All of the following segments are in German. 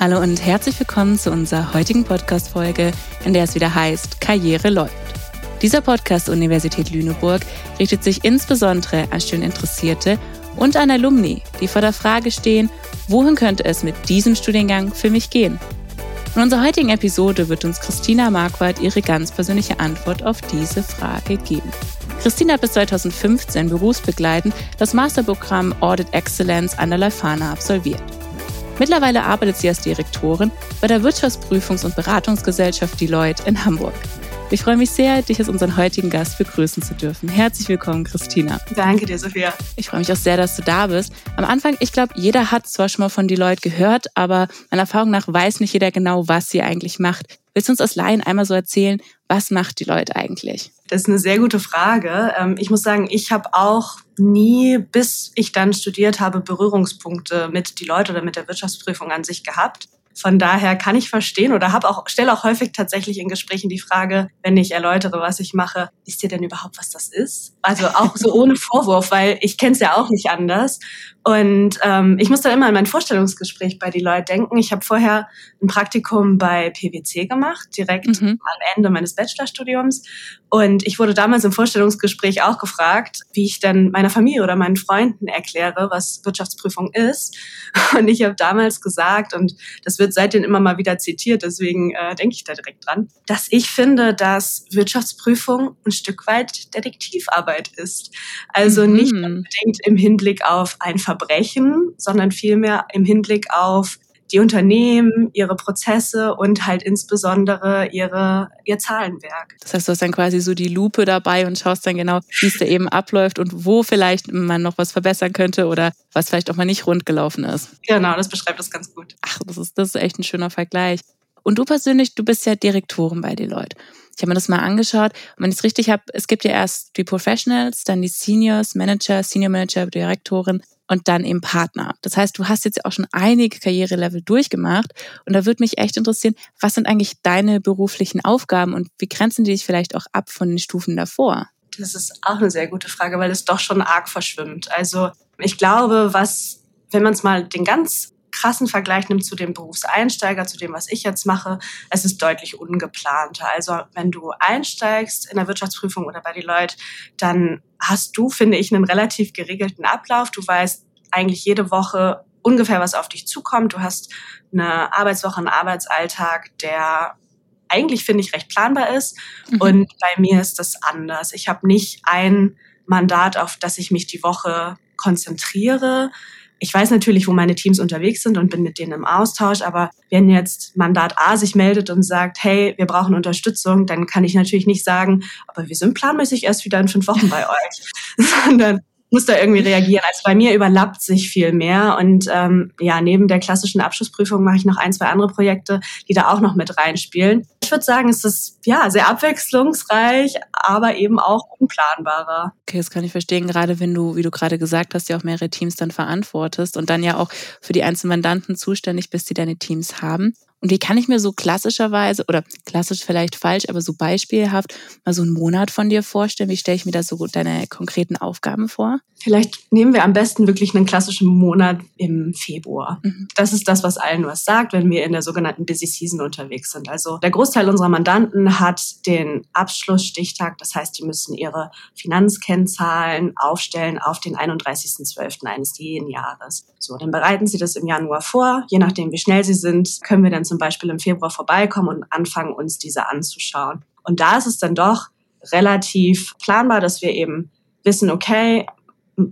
Hallo und herzlich willkommen zu unserer heutigen Podcast-Folge, in der es wieder heißt Karriere läuft. Dieser Podcast Universität Lüneburg richtet sich insbesondere an Studieninteressierte und an Alumni, die vor der Frage stehen, wohin könnte es mit diesem Studiengang für mich gehen? In unserer heutigen Episode wird uns Christina Marquardt ihre ganz persönliche Antwort auf diese Frage geben. Christina hat bis 2015 berufsbegleitend das Masterprogramm Audit Excellence an der Leuphana absolviert. Mittlerweile arbeitet sie als Direktorin bei der Wirtschaftsprüfungs- und Beratungsgesellschaft Deloitte in Hamburg. Ich freue mich sehr, dich als unseren heutigen Gast begrüßen zu dürfen. Herzlich willkommen, Christina. Danke dir, Sophia. Ich freue mich auch sehr, dass du da bist. Am Anfang, ich glaube, jeder hat zwar schon mal von Deloitte gehört, aber meiner Erfahrung nach weiß nicht jeder genau, was sie eigentlich macht. Willst du uns als Laien einmal so erzählen, was macht Deloitte eigentlich? Das ist eine sehr gute Frage. Ähm, ich muss sagen, ich habe auch nie, bis ich dann studiert habe, Berührungspunkte mit Deloitte oder mit der Wirtschaftsprüfung an sich gehabt. Von daher kann ich verstehen oder habe auch stelle auch häufig tatsächlich in Gesprächen die Frage, wenn ich erläutere, was ich mache, wisst ihr denn überhaupt, was das ist? Also auch so ohne Vorwurf, weil ich kenne es ja auch nicht anders. Und ähm, ich muss da immer an mein Vorstellungsgespräch bei die Leute denken. Ich habe vorher ein Praktikum bei PwC gemacht, direkt mhm. am Ende meines Bachelorstudiums. Und ich wurde damals im Vorstellungsgespräch auch gefragt, wie ich denn meiner Familie oder meinen Freunden erkläre, was Wirtschaftsprüfung ist. Und ich habe damals gesagt, und das wird seitdem immer mal wieder zitiert, deswegen äh, denke ich da direkt dran, dass ich finde, dass Wirtschaftsprüfung ein Stück weit Detektivarbeit ist. Also mhm. nicht unbedingt im Hinblick auf ein Verbrechen, sondern vielmehr im Hinblick auf die Unternehmen, ihre Prozesse und halt insbesondere ihre, ihr Zahlenwerk. Das heißt, du hast dann quasi so die Lupe dabei und schaust dann genau, wie es da eben abläuft und wo vielleicht man noch was verbessern könnte oder was vielleicht auch mal nicht rund gelaufen ist. Genau, das beschreibt das ganz gut. Ach, das ist, das ist echt ein schöner Vergleich. Und du persönlich, du bist ja Direktorin bei Deloitte. Ich habe mir das mal angeschaut und wenn ich es richtig habe, es gibt ja erst die Professionals, dann die Seniors, Manager, Senior Manager, Direktorin und dann eben Partner. Das heißt, du hast jetzt auch schon einige Karrierelevel durchgemacht und da würde mich echt interessieren, was sind eigentlich deine beruflichen Aufgaben und wie grenzen die dich vielleicht auch ab von den Stufen davor? Das ist auch eine sehr gute Frage, weil es doch schon arg verschwimmt. Also ich glaube, was, wenn man es mal den ganz krassen Vergleich nimmt zu dem Berufseinsteiger, zu dem, was ich jetzt mache, es ist deutlich ungeplanter. Also wenn du einsteigst in der Wirtschaftsprüfung oder bei Deloitte, dann hast du, finde ich, einen relativ geregelten Ablauf. Du weißt eigentlich jede Woche ungefähr, was auf dich zukommt. Du hast eine Arbeitswoche, einen Arbeitsalltag, der eigentlich, finde ich, recht planbar ist. Mhm. Und bei mir ist das anders. Ich habe nicht ein Mandat, auf das ich mich die Woche konzentriere, ich weiß natürlich, wo meine Teams unterwegs sind und bin mit denen im Austausch, aber wenn jetzt Mandat A sich meldet und sagt, hey, wir brauchen Unterstützung, dann kann ich natürlich nicht sagen, aber wir sind planmäßig erst wieder in fünf Wochen bei euch, sondern muss da irgendwie reagieren. Also bei mir überlappt sich viel mehr. Und ähm, ja, neben der klassischen Abschlussprüfung mache ich noch ein, zwei andere Projekte, die da auch noch mit reinspielen. Ich würde sagen, es ist ja sehr abwechslungsreich, aber eben auch unplanbarer. Okay, das kann ich verstehen, gerade wenn du, wie du gerade gesagt hast, ja auch mehrere Teams dann verantwortest und dann ja auch für die einzelnen Mandanten zuständig bist, die deine Teams haben. Und wie kann ich mir so klassischerweise, oder klassisch vielleicht falsch, aber so beispielhaft mal so einen Monat von dir vorstellen? Wie stelle ich mir da so deine konkreten Aufgaben vor? Vielleicht nehmen wir am besten wirklich einen klassischen Monat im Februar. Mhm. Das ist das, was allen was sagt, wenn wir in der sogenannten Busy Season unterwegs sind. Also der Großteil unserer Mandanten hat den Abschlussstichtag. Das heißt, die müssen ihre Finanzkennzahlen aufstellen auf den 31.12. eines jeden Jahres. So, dann bereiten sie das im Januar vor. Je nachdem, wie schnell sie sind, können wir dann zum Beispiel im Februar vorbeikommen und anfangen, uns diese anzuschauen. Und da ist es dann doch relativ planbar, dass wir eben wissen, okay,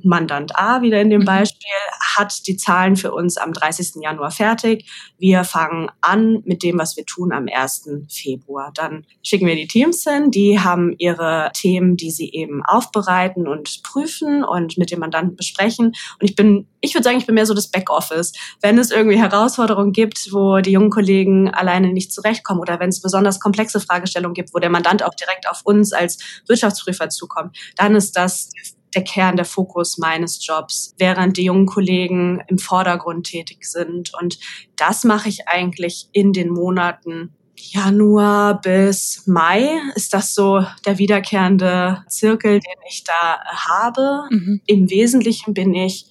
Mandant A wieder in dem mhm. Beispiel hat die Zahlen für uns am 30. Januar fertig. Wir fangen an mit dem, was wir tun am 1. Februar. Dann schicken wir die Teams hin, die haben ihre Themen, die sie eben aufbereiten und prüfen und mit dem Mandanten besprechen. Und ich bin, ich würde sagen, ich bin mehr so das Backoffice. Wenn es irgendwie Herausforderungen gibt, wo die jungen Kollegen alleine nicht zurechtkommen oder wenn es besonders komplexe Fragestellungen gibt, wo der Mandant auch direkt auf uns als Wirtschaftsprüfer zukommt, dann ist das der Kern, der Fokus meines Jobs, während die jungen Kollegen im Vordergrund tätig sind. Und das mache ich eigentlich in den Monaten Januar bis Mai ist das so der wiederkehrende Zirkel, den ich da habe. Mhm. Im Wesentlichen bin ich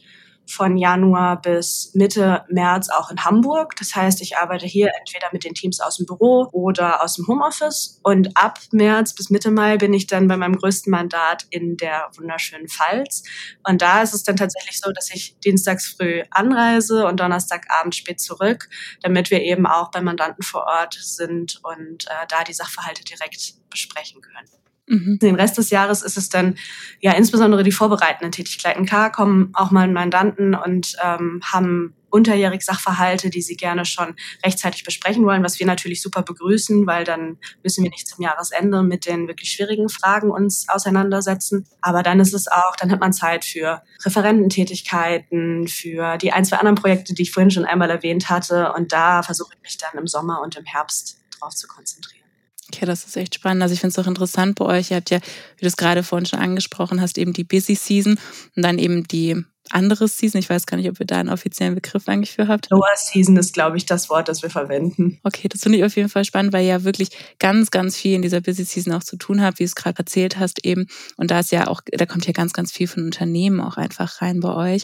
von Januar bis Mitte März auch in Hamburg. Das heißt, ich arbeite hier entweder mit den Teams aus dem Büro oder aus dem Homeoffice. Und ab März bis Mitte Mai bin ich dann bei meinem größten Mandat in der wunderschönen Pfalz. Und da ist es dann tatsächlich so, dass ich dienstags früh anreise und Donnerstagabend spät zurück, damit wir eben auch bei Mandanten vor Ort sind und äh, da die Sachverhalte direkt besprechen können. Mhm. Den Rest des Jahres ist es dann ja insbesondere die vorbereitenden Tätigkeiten. Klar kommen auch mal Mandanten und ähm, haben unterjährig Sachverhalte, die sie gerne schon rechtzeitig besprechen wollen, was wir natürlich super begrüßen, weil dann müssen wir nicht zum Jahresende mit den wirklich schwierigen Fragen uns auseinandersetzen. Aber dann ist es auch, dann hat man Zeit für Referententätigkeiten, für die ein, zwei anderen Projekte, die ich vorhin schon einmal erwähnt hatte. Und da versuche ich mich dann im Sommer und im Herbst drauf zu konzentrieren. Okay, das ist echt spannend. Also ich finde es auch interessant bei euch. Ihr habt ja, wie du es gerade vorhin schon angesprochen hast, eben die Busy Season und dann eben die andere Season. Ich weiß gar nicht, ob ihr da einen offiziellen Begriff eigentlich für habt. Lower Season ist, glaube ich, das Wort, das wir verwenden. Okay, das finde ich auf jeden Fall spannend, weil ihr ja wirklich ganz, ganz viel in dieser Busy Season auch zu tun habt, wie du es gerade erzählt hast eben. Und da ist ja auch, da kommt ja ganz, ganz viel von Unternehmen auch einfach rein bei euch.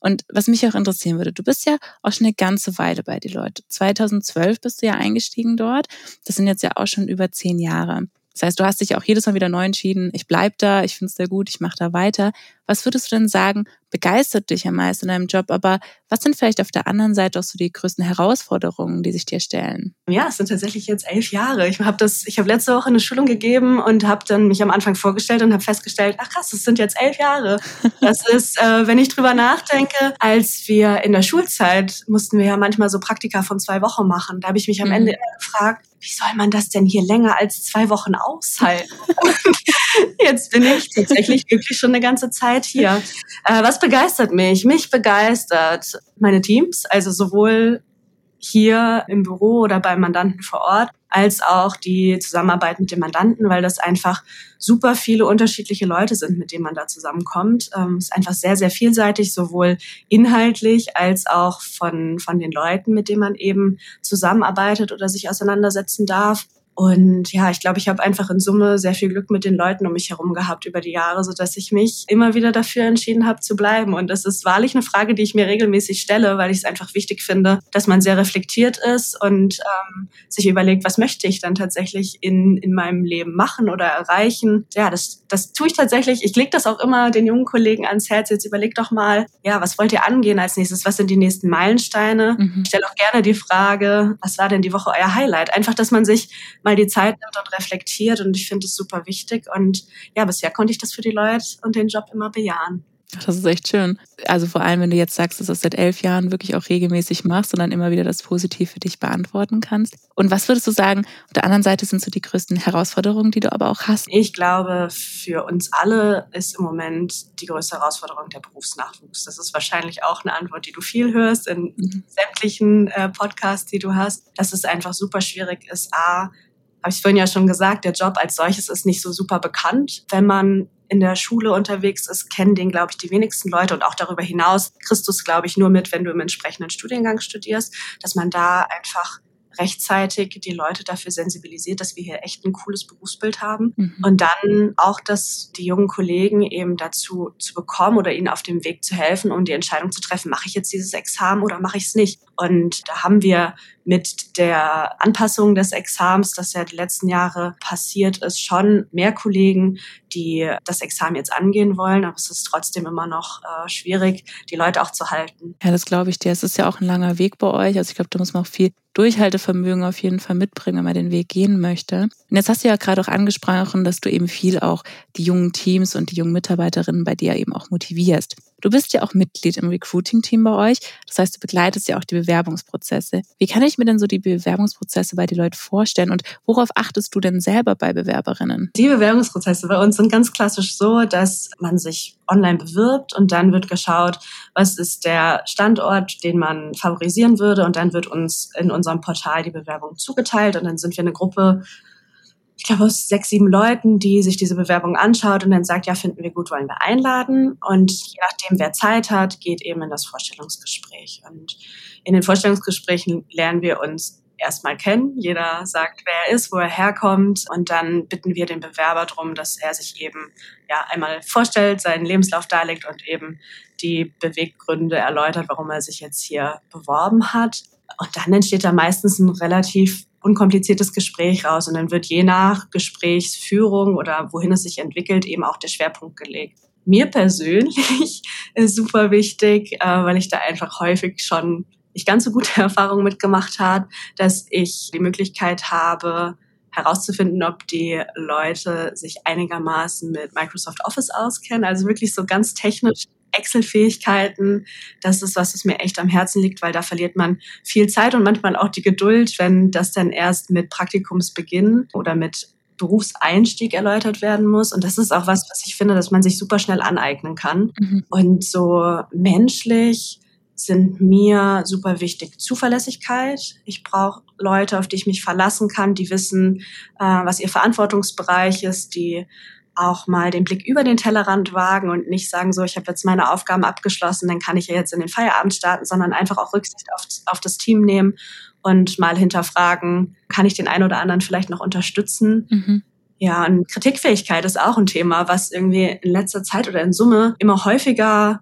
Und was mich auch interessieren würde, du bist ja auch schon eine ganze Weile bei die Leute. 2012 bist du ja eingestiegen dort. Das sind jetzt ja auch schon über zehn Jahre. Das heißt, du hast dich auch jedes Mal wieder neu entschieden, ich bleib da, ich finde es sehr gut, ich mache da weiter. Was würdest du denn sagen, begeistert dich am meisten in deinem Job, aber was sind vielleicht auf der anderen Seite auch so die größten Herausforderungen, die sich dir stellen? Ja, es sind tatsächlich jetzt elf Jahre. Ich habe das, ich habe letzte Woche eine Schulung gegeben und habe dann mich am Anfang vorgestellt und habe festgestellt, ach krass, es sind jetzt elf Jahre. Das ist, äh, wenn ich drüber nachdenke, als wir in der Schulzeit mussten wir ja manchmal so Praktika von zwei Wochen machen. Da habe ich mich am mhm. Ende immer gefragt, wie soll man das denn hier länger als zwei Wochen aushalten? Jetzt bin ich tatsächlich wirklich schon eine ganze Zeit hier. Äh, was begeistert mich? Mich begeistert meine Teams, also sowohl hier im Büro oder beim Mandanten vor Ort, als auch die Zusammenarbeit mit dem Mandanten, weil das einfach super viele unterschiedliche Leute sind, mit denen man da zusammenkommt. Ähm, ist einfach sehr, sehr vielseitig, sowohl inhaltlich als auch von, von den Leuten, mit denen man eben zusammenarbeitet oder sich auseinandersetzen darf. Und ja, ich glaube, ich habe einfach in Summe sehr viel Glück mit den Leuten um mich herum gehabt über die Jahre, so dass ich mich immer wieder dafür entschieden habe zu bleiben. Und das ist wahrlich eine Frage, die ich mir regelmäßig stelle, weil ich es einfach wichtig finde, dass man sehr reflektiert ist und ähm, sich überlegt, was möchte ich dann tatsächlich in, in meinem Leben machen oder erreichen. Ja, das, das tue ich tatsächlich. Ich lege das auch immer den jungen Kollegen ans Herz. Jetzt überlegt doch mal, ja, was wollt ihr angehen als nächstes? Was sind die nächsten Meilensteine? Mhm. Ich stelle auch gerne die Frage, was war denn die Woche euer Highlight? Einfach, dass man sich mal die Zeit nimmt und reflektiert. Und ich finde es super wichtig. Und ja, bisher konnte ich das für die Leute und den Job immer bejahen. Das ist echt schön. Also vor allem, wenn du jetzt sagst, dass du das seit elf Jahren wirklich auch regelmäßig machst und dann immer wieder das Positiv für dich beantworten kannst. Und was würdest du sagen, auf der anderen Seite sind so die größten Herausforderungen, die du aber auch hast? Ich glaube, für uns alle ist im Moment die größte Herausforderung der Berufsnachwuchs. Das ist wahrscheinlich auch eine Antwort, die du viel hörst in mhm. sämtlichen äh, Podcasts, die du hast, dass es einfach super schwierig ist, A, habe ich vorhin ja schon gesagt, der Job als solches ist nicht so super bekannt. Wenn man in der Schule unterwegs ist, kennen den, glaube ich, die wenigsten Leute und auch darüber hinaus es, glaube ich, nur mit, wenn du im entsprechenden Studiengang studierst, dass man da einfach rechtzeitig die Leute dafür sensibilisiert, dass wir hier echt ein cooles Berufsbild haben. Mhm. Und dann auch, dass die jungen Kollegen eben dazu zu bekommen oder ihnen auf dem Weg zu helfen, um die Entscheidung zu treffen, mache ich jetzt dieses Examen oder mache ich es nicht. Und da haben wir mit der Anpassung des Examens, das ja die letzten Jahre passiert ist, schon mehr Kollegen, die das Examen jetzt angehen wollen. Aber es ist trotzdem immer noch äh, schwierig, die Leute auch zu halten. Ja, das glaube ich dir. Es ist ja auch ein langer Weg bei euch. Also ich glaube, da muss man auch viel Durchhaltevermögen auf jeden Fall mitbringen, wenn man den Weg gehen möchte. Und jetzt hast du ja gerade auch angesprochen, dass du eben viel auch die jungen Teams und die jungen Mitarbeiterinnen bei dir eben auch motivierst. Du bist ja auch Mitglied im Recruiting-Team bei euch. Das heißt, du begleitest ja auch die Bewerbungsprozesse. Wie kann ich mir denn so die Bewerbungsprozesse bei den Leuten vorstellen und worauf achtest du denn selber bei Bewerberinnen? Die Bewerbungsprozesse bei uns sind ganz klassisch so, dass man sich online bewirbt und dann wird geschaut, was ist der Standort, den man favorisieren würde und dann wird uns in unserem Portal die Bewerbung zugeteilt und dann sind wir eine Gruppe ich glaube, aus sechs, sieben Leuten, die sich diese Bewerbung anschaut und dann sagt, ja, finden wir gut, wollen wir einladen. Und je nachdem, wer Zeit hat, geht eben in das Vorstellungsgespräch. Und in den Vorstellungsgesprächen lernen wir uns erstmal kennen. Jeder sagt, wer er ist, wo er herkommt. Und dann bitten wir den Bewerber darum, dass er sich eben ja einmal vorstellt, seinen Lebenslauf darlegt und eben die Beweggründe erläutert, warum er sich jetzt hier beworben hat. Und dann entsteht da meistens ein relativ unkompliziertes Gespräch raus. Und dann wird je nach Gesprächsführung oder wohin es sich entwickelt, eben auch der Schwerpunkt gelegt. Mir persönlich ist super wichtig, äh, weil ich da einfach häufig schon nicht ganz so gute Erfahrungen mitgemacht habe, dass ich die Möglichkeit habe, herauszufinden, ob die Leute sich einigermaßen mit Microsoft Office auskennen. Also wirklich so ganz technisch Excel-Fähigkeiten. Das ist was, was mir echt am Herzen liegt, weil da verliert man viel Zeit und manchmal auch die Geduld, wenn das dann erst mit Praktikumsbeginn oder mit Berufseinstieg erläutert werden muss. Und das ist auch was, was ich finde, dass man sich super schnell aneignen kann. Mhm. Und so menschlich sind mir super wichtig Zuverlässigkeit. Ich brauche Leute, auf die ich mich verlassen kann, die wissen, äh, was ihr Verantwortungsbereich ist, die auch mal den Blick über den Tellerrand wagen und nicht sagen, so, ich habe jetzt meine Aufgaben abgeschlossen, dann kann ich ja jetzt in den Feierabend starten, sondern einfach auch Rücksicht auf, auf das Team nehmen und mal hinterfragen, kann ich den einen oder anderen vielleicht noch unterstützen? Mhm. Ja, und Kritikfähigkeit ist auch ein Thema, was irgendwie in letzter Zeit oder in Summe immer häufiger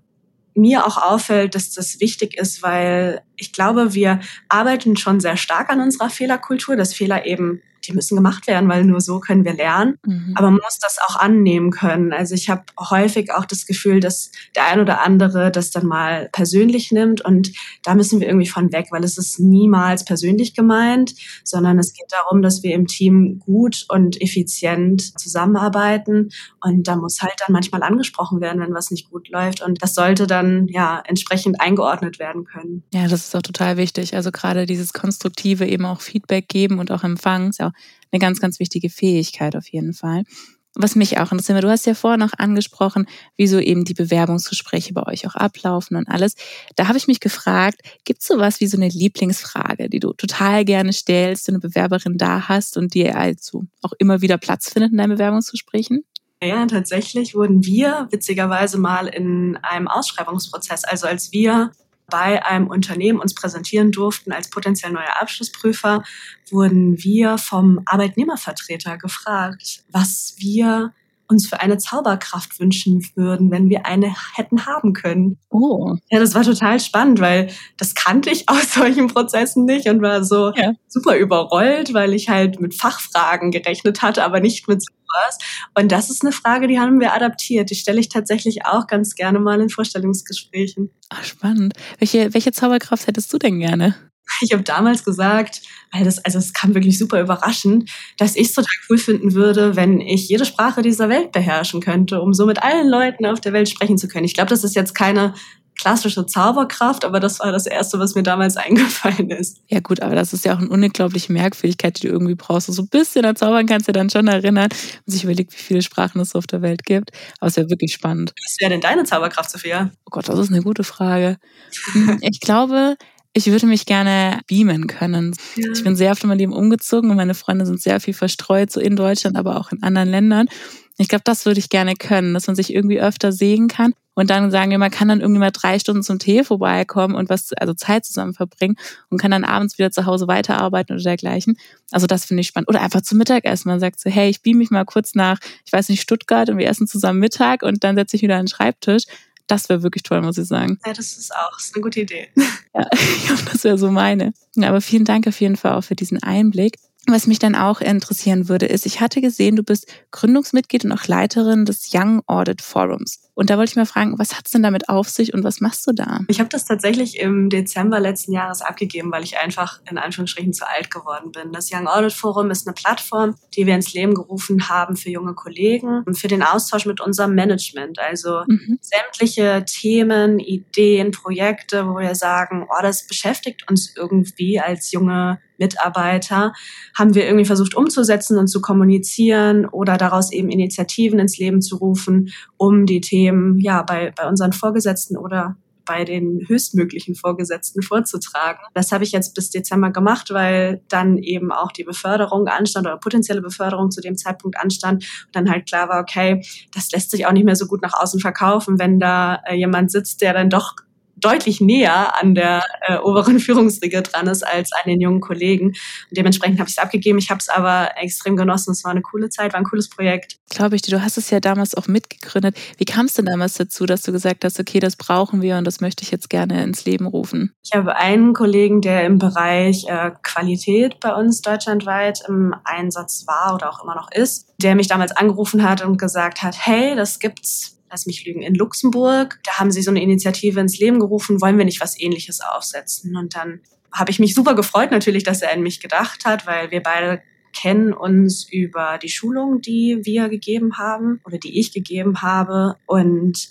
mir auch auffällt, dass das wichtig ist, weil ich glaube, wir arbeiten schon sehr stark an unserer Fehlerkultur, dass Fehler eben die müssen gemacht werden, weil nur so können wir lernen. Mhm. Aber man muss das auch annehmen können. Also ich habe häufig auch das Gefühl, dass der ein oder andere das dann mal persönlich nimmt und da müssen wir irgendwie von weg, weil es ist niemals persönlich gemeint, sondern es geht darum, dass wir im Team gut und effizient zusammenarbeiten und da muss halt dann manchmal angesprochen werden, wenn was nicht gut läuft und das sollte dann ja entsprechend eingeordnet werden können. Ja, das ist auch total wichtig. Also gerade dieses konstruktive eben auch Feedback geben und auch empfangen, ist ja eine ganz, ganz wichtige Fähigkeit auf jeden Fall. Was mich auch interessiert, du hast ja vorher noch angesprochen, wieso eben die Bewerbungsgespräche bei euch auch ablaufen und alles. Da habe ich mich gefragt, gibt es sowas wie so eine Lieblingsfrage, die du total gerne stellst, wenn eine Bewerberin da hast und die also auch immer wieder Platz findet in deinen Bewerbungsgesprächen? Ja, tatsächlich wurden wir witzigerweise mal in einem Ausschreibungsprozess, also als wir bei einem Unternehmen uns präsentieren durften als potenziell neuer Abschlussprüfer, wurden wir vom Arbeitnehmervertreter gefragt, was wir uns für eine Zauberkraft wünschen würden, wenn wir eine hätten haben können. Oh. Ja, das war total spannend, weil das kannte ich aus solchen Prozessen nicht und war so ja. super überrollt, weil ich halt mit Fachfragen gerechnet hatte, aber nicht mit sowas. Und das ist eine Frage, die haben wir adaptiert. Die stelle ich tatsächlich auch ganz gerne mal in Vorstellungsgesprächen. Ach, spannend. Welche, welche Zauberkraft hättest du denn gerne? Ich habe damals gesagt, weil das, also es kam wirklich super überraschend, dass ich es total cool finden würde, wenn ich jede Sprache dieser Welt beherrschen könnte, um so mit allen Leuten auf der Welt sprechen zu können. Ich glaube, das ist jetzt keine klassische Zauberkraft, aber das war das Erste, was mir damals eingefallen ist. Ja gut, aber das ist ja auch eine unglaubliche Merkfähigkeit, die du irgendwie brauchst. So ein bisschen an Zaubern kannst du dann schon erinnern, wenn sich überlegt, wie viele Sprachen es auf der Welt gibt. Aber es ist ja wirklich spannend. Was wäre denn deine Zauberkraft, Sophia? Oh Gott, das ist eine gute Frage. ich glaube, ich würde mich gerne beamen können. Ja. Ich bin sehr oft in meinem Leben umgezogen und meine Freunde sind sehr viel verstreut, so in Deutschland, aber auch in anderen Ländern. Ich glaube, das würde ich gerne können, dass man sich irgendwie öfter sehen kann und dann sagen wir, man kann dann irgendwie mal drei Stunden zum Tee vorbeikommen und was, also Zeit zusammen verbringen und kann dann abends wieder zu Hause weiterarbeiten oder dergleichen. Also das finde ich spannend. Oder einfach zum Mittagessen. Man sagt so, hey, ich beam mich mal kurz nach, ich weiß nicht, Stuttgart und wir essen zusammen Mittag und dann setze ich wieder an den Schreibtisch. Das wäre wirklich toll, muss ich sagen. Ja, das ist auch das ist eine gute Idee. Ja, ich glaube, das wäre so meine. Ja, aber vielen Dank auf jeden Fall auch für diesen Einblick. Was mich dann auch interessieren würde, ist, ich hatte gesehen, du bist Gründungsmitglied und auch Leiterin des Young Audit Forums. Und da wollte ich mal fragen, was hat's denn damit auf sich und was machst du da? Ich habe das tatsächlich im Dezember letzten Jahres abgegeben, weil ich einfach in Anführungsstrichen zu alt geworden bin. Das Young Audit Forum ist eine Plattform, die wir ins Leben gerufen haben für junge Kollegen und für den Austausch mit unserem Management. Also mhm. sämtliche Themen, Ideen, Projekte, wo wir sagen, oh, das beschäftigt uns irgendwie als junge Mitarbeiter, haben wir irgendwie versucht umzusetzen und zu kommunizieren oder daraus eben Initiativen ins Leben zu rufen, um die Themen ja bei, bei unseren Vorgesetzten oder bei den höchstmöglichen Vorgesetzten vorzutragen. Das habe ich jetzt bis Dezember gemacht, weil dann eben auch die Beförderung anstand oder potenzielle Beförderung zu dem Zeitpunkt anstand und dann halt klar war, okay, das lässt sich auch nicht mehr so gut nach außen verkaufen, wenn da äh, jemand sitzt, der dann doch deutlich näher an der äh, oberen Führungsriege dran ist als an den jungen Kollegen. Und dementsprechend habe ich es abgegeben. Ich habe es aber extrem genossen. Es war eine coole Zeit, war ein cooles Projekt. Glaube ich. Du hast es ja damals auch mitgegründet. Wie kam es denn damals dazu, dass du gesagt hast, okay, das brauchen wir und das möchte ich jetzt gerne ins Leben rufen? Ich habe einen Kollegen, der im Bereich äh, Qualität bei uns deutschlandweit im Einsatz war oder auch immer noch ist, der mich damals angerufen hat und gesagt hat, hey, das gibt's lass mich lügen, in Luxemburg. Da haben sie so eine Initiative ins Leben gerufen, wollen wir nicht was ähnliches aufsetzen? Und dann habe ich mich super gefreut natürlich, dass er an mich gedacht hat, weil wir beide kennen uns über die Schulung, die wir gegeben haben oder die ich gegeben habe. Und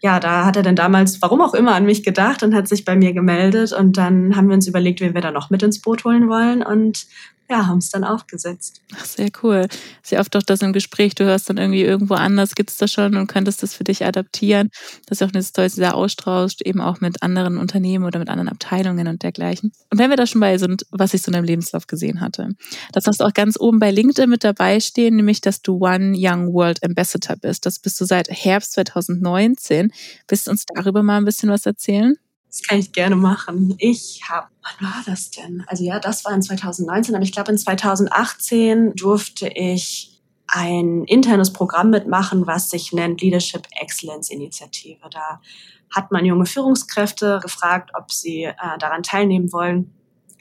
ja, da hat er dann damals, warum auch immer, an mich gedacht und hat sich bei mir gemeldet. Und dann haben wir uns überlegt, wen wir da noch mit ins Boot holen wollen. Und ja, haben es dann aufgesetzt. Ach, sehr cool. Sehr oft doch das im Gespräch, du hörst dann irgendwie irgendwo anders, gibt es das schon und könntest das für dich adaptieren. Das ist auch eine Story, die sehr austrauschst, eben auch mit anderen Unternehmen oder mit anderen Abteilungen und dergleichen. Und wenn wir da schon bei sind, was ich so in deinem Lebenslauf gesehen hatte, das hast du auch ganz oben bei LinkedIn mit dabei stehen, nämlich, dass du One Young World Ambassador bist. Das bist du seit Herbst 2019. Willst du uns darüber mal ein bisschen was erzählen? Das kann ich gerne machen. Ich habe, wann war das denn? Also ja, das war in 2019, aber ich glaube in 2018 durfte ich ein internes Programm mitmachen, was sich nennt Leadership Excellence Initiative. Da hat man junge Führungskräfte gefragt, ob sie äh, daran teilnehmen wollen,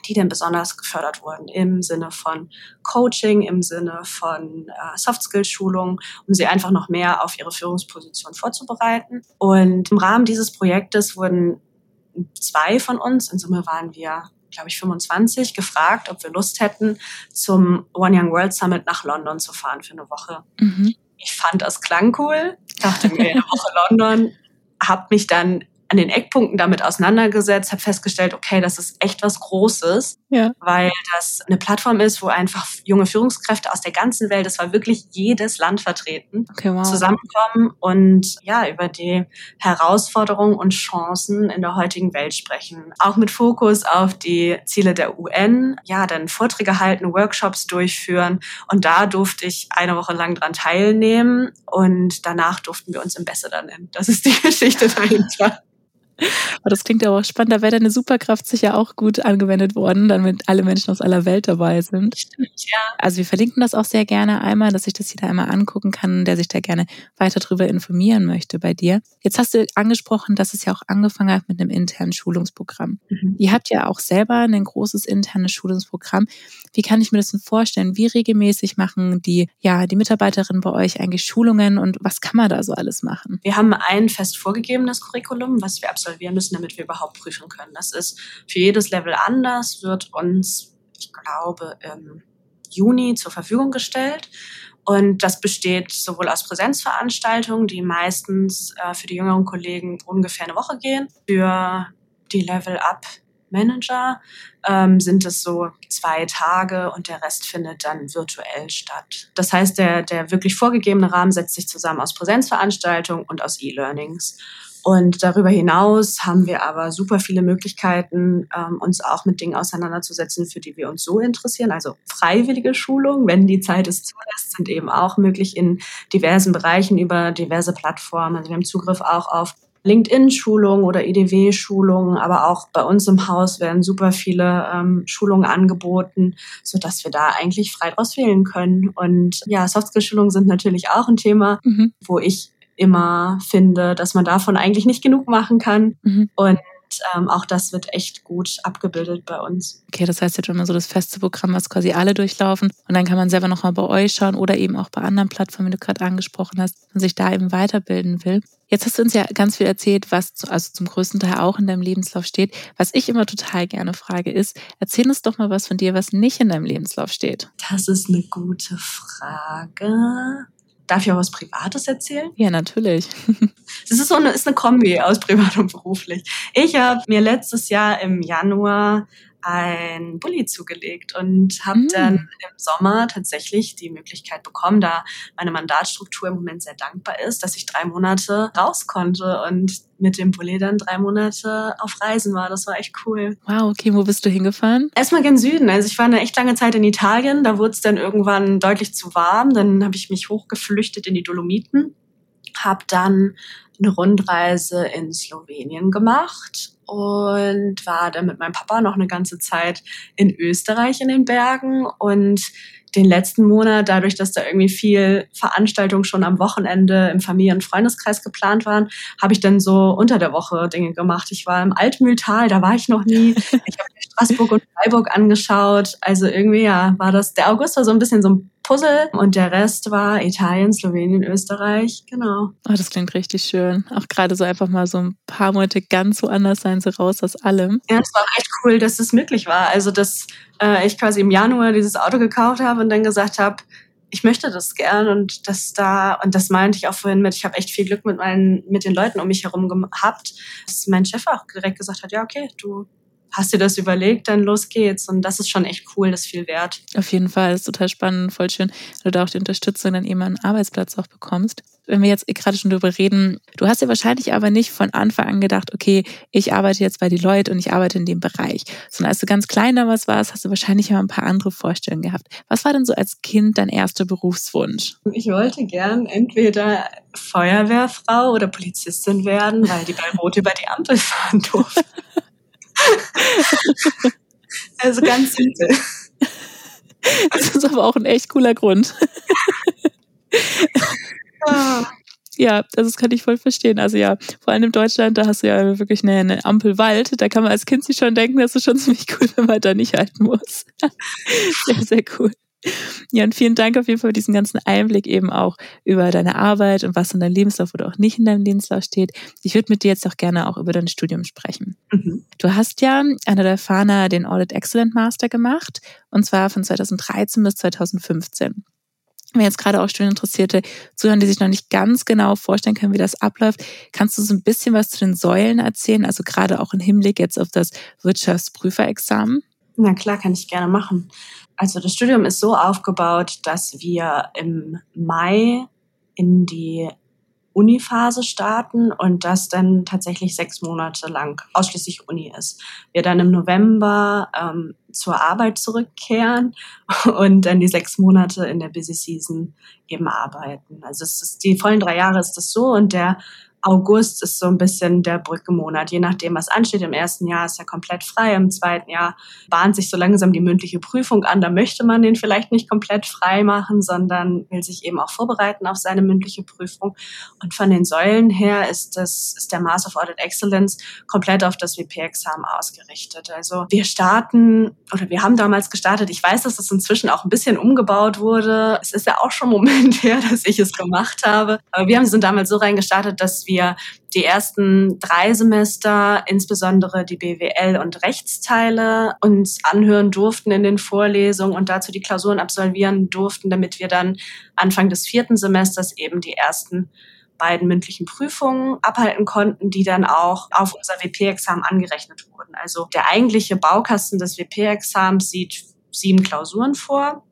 die denn besonders gefördert wurden im Sinne von Coaching, im Sinne von äh, Soft-Skill-Schulung, um sie einfach noch mehr auf ihre Führungsposition vorzubereiten. Und im Rahmen dieses Projektes wurden zwei von uns, in Summe waren wir, glaube ich, 25, gefragt, ob wir Lust hätten, zum One Young World Summit nach London zu fahren für eine Woche. Mhm. Ich fand das klang cool, dachte mir, eine Woche London, habe mich dann an den Eckpunkten damit auseinandergesetzt, habe festgestellt, okay, das ist echt was Großes, ja. weil das eine Plattform ist, wo einfach junge Führungskräfte aus der ganzen Welt, das war wirklich jedes Land vertreten, okay, wow. zusammenkommen und ja, über die Herausforderungen und Chancen in der heutigen Welt sprechen. Auch mit Fokus auf die Ziele der UN, ja, dann Vorträge halten, Workshops durchführen und da durfte ich eine Woche lang dran teilnehmen und danach durften wir uns Ambassador nennen. Das ist die Geschichte dahinter. Aber das klingt aber auch spannend. Da wäre deine Superkraft sicher auch gut angewendet worden, damit alle Menschen aus aller Welt dabei sind. Stimmt, ja. Also wir verlinken das auch sehr gerne einmal, dass sich das jeder einmal angucken kann, der sich da gerne weiter darüber informieren möchte bei dir. Jetzt hast du angesprochen, dass es ja auch angefangen hat mit einem internen Schulungsprogramm. Mhm. Ihr habt ja auch selber ein großes internes Schulungsprogramm. Wie kann ich mir das denn vorstellen? Wie regelmäßig machen die, ja, die Mitarbeiterinnen bei euch eigentlich Schulungen und was kann man da so alles machen? Wir haben ein fest vorgegebenes Curriculum, was wir absolvieren müssen, damit wir überhaupt prüfen können. Das ist für jedes Level anders, wird uns, ich glaube, im Juni zur Verfügung gestellt. Und das besteht sowohl aus Präsenzveranstaltungen, die meistens äh, für die jüngeren Kollegen ungefähr eine Woche gehen, für die Level-Up Manager ähm, sind es so zwei Tage und der Rest findet dann virtuell statt. Das heißt, der, der wirklich vorgegebene Rahmen setzt sich zusammen aus Präsenzveranstaltungen und aus E-Learnings. Und darüber hinaus haben wir aber super viele Möglichkeiten, ähm, uns auch mit Dingen auseinanderzusetzen, für die wir uns so interessieren. Also freiwillige Schulungen, wenn die Zeit es zulässt, sind eben auch möglich in diversen Bereichen über diverse Plattformen. Also wir haben Zugriff auch auf LinkedIn-Schulungen oder EDW-Schulungen, aber auch bei uns im Haus werden super viele ähm, Schulungen angeboten, so dass wir da eigentlich frei draus wählen können. Und ja, Softskill-Schulungen sind natürlich auch ein Thema, mhm. wo ich immer finde, dass man davon eigentlich nicht genug machen kann. Mhm. Und ähm, auch das wird echt gut abgebildet bei uns. Okay, das heißt jetzt immer so das feste Programm, was quasi alle durchlaufen. Und dann kann man selber nochmal bei euch schauen oder eben auch bei anderen Plattformen, die du gerade angesprochen hast, und sich da eben weiterbilden will. Jetzt hast du uns ja ganz viel erzählt, was zu, also zum größten Teil auch in deinem Lebenslauf steht. Was ich immer total gerne frage ist, erzähl uns doch mal was von dir, was nicht in deinem Lebenslauf steht. Das ist eine gute Frage. Darf ich auch was Privates erzählen? Ja, natürlich. Das ist so eine, ist eine Kombi aus privat und beruflich. Ich habe mir letztes Jahr im Januar ein Bulli zugelegt und habe mm. dann im Sommer tatsächlich die Möglichkeit bekommen, da meine Mandatsstruktur im Moment sehr dankbar ist, dass ich drei Monate raus konnte und mit dem Bulli dann drei Monate auf Reisen war. Das war echt cool. Wow, okay, wo bist du hingefahren? Erstmal gen Süden. Also ich war eine echt lange Zeit in Italien. Da wurde es dann irgendwann deutlich zu warm. Dann habe ich mich hochgeflüchtet in die Dolomiten, habe dann eine Rundreise in Slowenien gemacht und war dann mit meinem Papa noch eine ganze Zeit in Österreich in den Bergen und den letzten Monat, dadurch, dass da irgendwie viel Veranstaltungen schon am Wochenende im Familien- und Freundeskreis geplant waren, habe ich dann so unter der Woche Dinge gemacht. Ich war im Altmühltal, da war ich noch nie. Ich habe mir Straßburg und Freiburg angeschaut. Also irgendwie, ja, war das, der August war so ein bisschen so ein Puzzle und der Rest war Italien, Slowenien, Österreich, genau. Oh, das klingt richtig schön. Auch gerade so einfach mal so ein paar Monate ganz woanders sein, so raus aus allem. Ja, es war echt cool, dass es möglich war. Also, dass äh, ich quasi im Januar dieses Auto gekauft habe und dann gesagt habe, ich möchte das gern und das da und das meinte ich auch vorhin mit, ich habe echt viel Glück mit meinen mit den Leuten um mich herum gehabt, dass mein Chef auch direkt gesagt hat, ja okay, du hast dir das überlegt, dann los geht's. Und das ist schon echt cool, das ist viel wert. Auf jeden Fall, das ist total spannend, voll schön, weil du da auch die Unterstützung dann eben an Arbeitsplatz auch bekommst. Wenn wir jetzt gerade schon darüber reden, du hast ja wahrscheinlich aber nicht von Anfang an gedacht, okay, ich arbeite jetzt bei Deloitte und ich arbeite in dem Bereich. Sondern als du ganz klein damals warst, hast du wahrscheinlich immer ein paar andere Vorstellungen gehabt. Was war denn so als Kind dein erster Berufswunsch? Ich wollte gern entweder Feuerwehrfrau oder Polizistin werden, weil die bei Rot über die Ampel fahren durften. also ganz simpel. Das ist aber auch ein echt cooler Grund. Ah. Ja, das kann ich voll verstehen. Also ja, vor allem in Deutschland, da hast du ja wirklich eine, eine Ampelwald. Da kann man als Kind sich schon denken, das ist schon ziemlich cool, wenn man da nicht halten muss. Sehr, sehr cool. Ja, und vielen Dank auf jeden Fall für diesen ganzen Einblick eben auch über deine Arbeit und was in deinem Lebenslauf oder auch nicht in deinem Lebenslauf steht. Ich würde mit dir jetzt auch gerne auch über dein Studium sprechen. Mhm. Du hast ja an der FANA den Audit Excellent Master gemacht und zwar von 2013 bis 2015 wenn jetzt gerade auch Studieninteressierte zuhören, die sich noch nicht ganz genau vorstellen können, wie das abläuft, kannst du so ein bisschen was zu den Säulen erzählen, also gerade auch im Hinblick jetzt auf das Wirtschaftsprüferexamen? Na klar, kann ich gerne machen. Also das Studium ist so aufgebaut, dass wir im Mai in die Uniphase starten und das dann tatsächlich sechs Monate lang ausschließlich Uni ist. Wir dann im November ähm, zur Arbeit zurückkehren und dann die sechs Monate in der Busy Season eben arbeiten. Also es ist die vollen drei Jahre ist das so und der August ist so ein bisschen der Brückenmonat, je nachdem, was ansteht. Im ersten Jahr ist er komplett frei, im zweiten Jahr bahnt sich so langsam die mündliche Prüfung an. Da möchte man den vielleicht nicht komplett frei machen, sondern will sich eben auch vorbereiten auf seine mündliche Prüfung. Und von den Säulen her ist das, ist der Master of Audit Excellence komplett auf das WP-Examen ausgerichtet. Also wir starten, oder wir haben damals gestartet, ich weiß, dass es inzwischen auch ein bisschen umgebaut wurde. Es ist ja auch schon ein Moment her, dass ich es gemacht habe. Aber wir haben sind damals so reingestartet, dass wir die ersten drei Semester, insbesondere die BWL und Rechtsteile, uns anhören durften in den Vorlesungen und dazu die Klausuren absolvieren durften, damit wir dann Anfang des vierten Semesters eben die ersten beiden mündlichen Prüfungen abhalten konnten, die dann auch auf unser WP-Examen angerechnet wurden. Also der eigentliche Baukasten des WP-Examens sieht sieben Klausuren vor.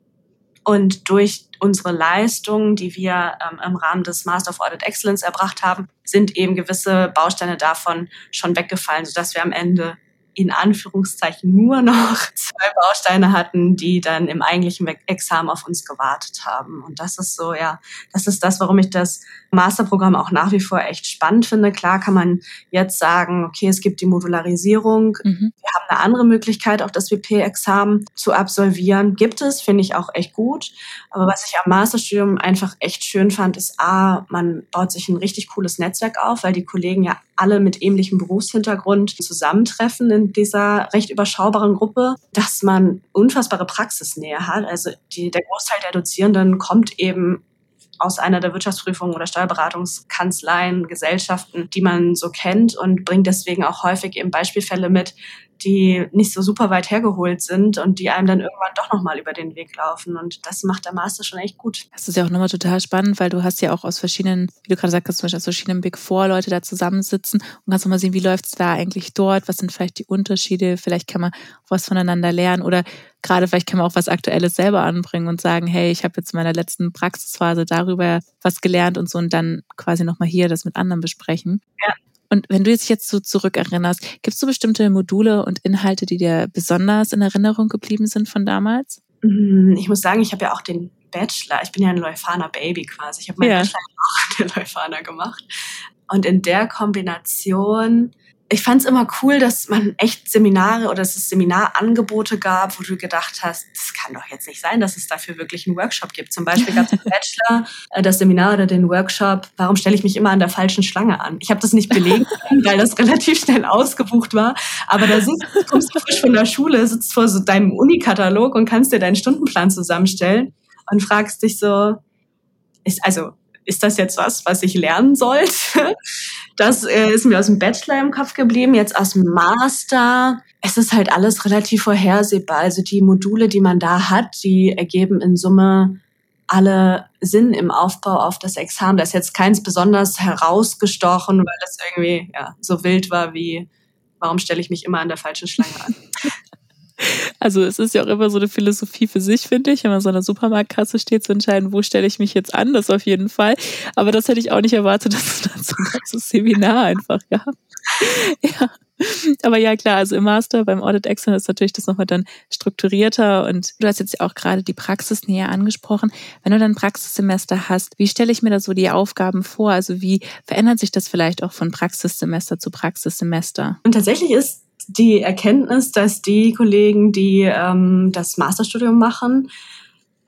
Und durch unsere Leistungen, die wir ähm, im Rahmen des Master of Audit Excellence erbracht haben, sind eben gewisse Bausteine davon schon weggefallen, sodass wir am Ende in Anführungszeichen nur noch zwei Bausteine hatten, die dann im eigentlichen Examen auf uns gewartet haben. Und das ist so, ja, das ist das, warum ich das Masterprogramm auch nach wie vor echt spannend finde. Klar kann man jetzt sagen, okay, es gibt die Modularisierung. Mhm. Wir haben eine andere Möglichkeit, auch das WP-Examen zu absolvieren. Gibt es, finde ich auch echt gut. Aber was ich am Masterstudium einfach echt schön fand, ist A, man baut sich ein richtig cooles Netzwerk auf, weil die Kollegen ja alle mit ähnlichem Berufshintergrund zusammentreffen in dieser recht überschaubaren Gruppe, dass man unfassbare Praxisnähe hat. Also die, der Großteil der Dozierenden kommt eben aus einer der Wirtschaftsprüfungen oder Steuerberatungskanzleien, Gesellschaften, die man so kennt und bringt deswegen auch häufig eben Beispielfälle mit, die nicht so super weit hergeholt sind und die einem dann irgendwann doch nochmal über den Weg laufen. Und das macht der Master schon echt gut. Das ist ja auch nochmal total spannend, weil du hast ja auch aus verschiedenen, wie du gerade sagst, zum Beispiel aus verschiedenen Big Four Leute da zusammensitzen und kannst nochmal sehen, wie läuft es da eigentlich dort, was sind vielleicht die Unterschiede, vielleicht kann man was voneinander lernen oder gerade vielleicht kann man auch was Aktuelles selber anbringen und sagen, hey, ich habe jetzt in meiner letzten Praxisphase darüber was gelernt und so und dann quasi nochmal hier das mit anderen besprechen. Ja, und wenn du jetzt so zurückerinnerst, gibt es so bestimmte Module und Inhalte, die dir besonders in Erinnerung geblieben sind von damals? Mm, ich muss sagen, ich habe ja auch den Bachelor, ich bin ja ein Leuphana Baby quasi. Ich habe meinen ja. Bachelor auch in der Leuphana gemacht. Und in der Kombination ich fand es immer cool, dass man echt Seminare oder dass es Seminarangebote gab, wo du gedacht hast, das kann doch jetzt nicht sein, dass es dafür wirklich einen Workshop gibt. Zum Beispiel gab es im Bachelor äh, das Seminar oder den Workshop, warum stelle ich mich immer an der falschen Schlange an? Ich habe das nicht belegen können, weil das relativ schnell ausgebucht war. Aber da sitzt, kommst du frisch von der Schule, sitzt vor so deinem Unikatalog und kannst dir deinen Stundenplan zusammenstellen und fragst dich so, ist, also ist das jetzt was, was ich lernen sollte? Das äh, ist mir aus dem Bachelor im Kopf geblieben. Jetzt aus dem Master. Es ist halt alles relativ vorhersehbar. Also die Module, die man da hat, die ergeben in Summe alle Sinn im Aufbau auf das Examen. Da ist jetzt keins besonders herausgestochen, weil das irgendwie ja, so wild war wie, warum stelle ich mich immer an der falschen Schlange an? Also es ist ja auch immer so eine Philosophie für sich, finde ich, wenn man so an der Supermarktkasse steht, zu entscheiden, wo stelle ich mich jetzt an, das auf jeden Fall. Aber das hätte ich auch nicht erwartet, dass es dann so ein ganzes Seminar einfach gab. Ja. Aber ja, klar, also im Master, beim Audit Excellent ist natürlich das nochmal dann strukturierter und du hast jetzt auch gerade die Praxis näher angesprochen. Wenn du dann Praxissemester hast, wie stelle ich mir da so die Aufgaben vor? Also wie verändert sich das vielleicht auch von Praxissemester zu Praxissemester? Und tatsächlich ist die Erkenntnis, dass die Kollegen, die ähm, das Masterstudium machen,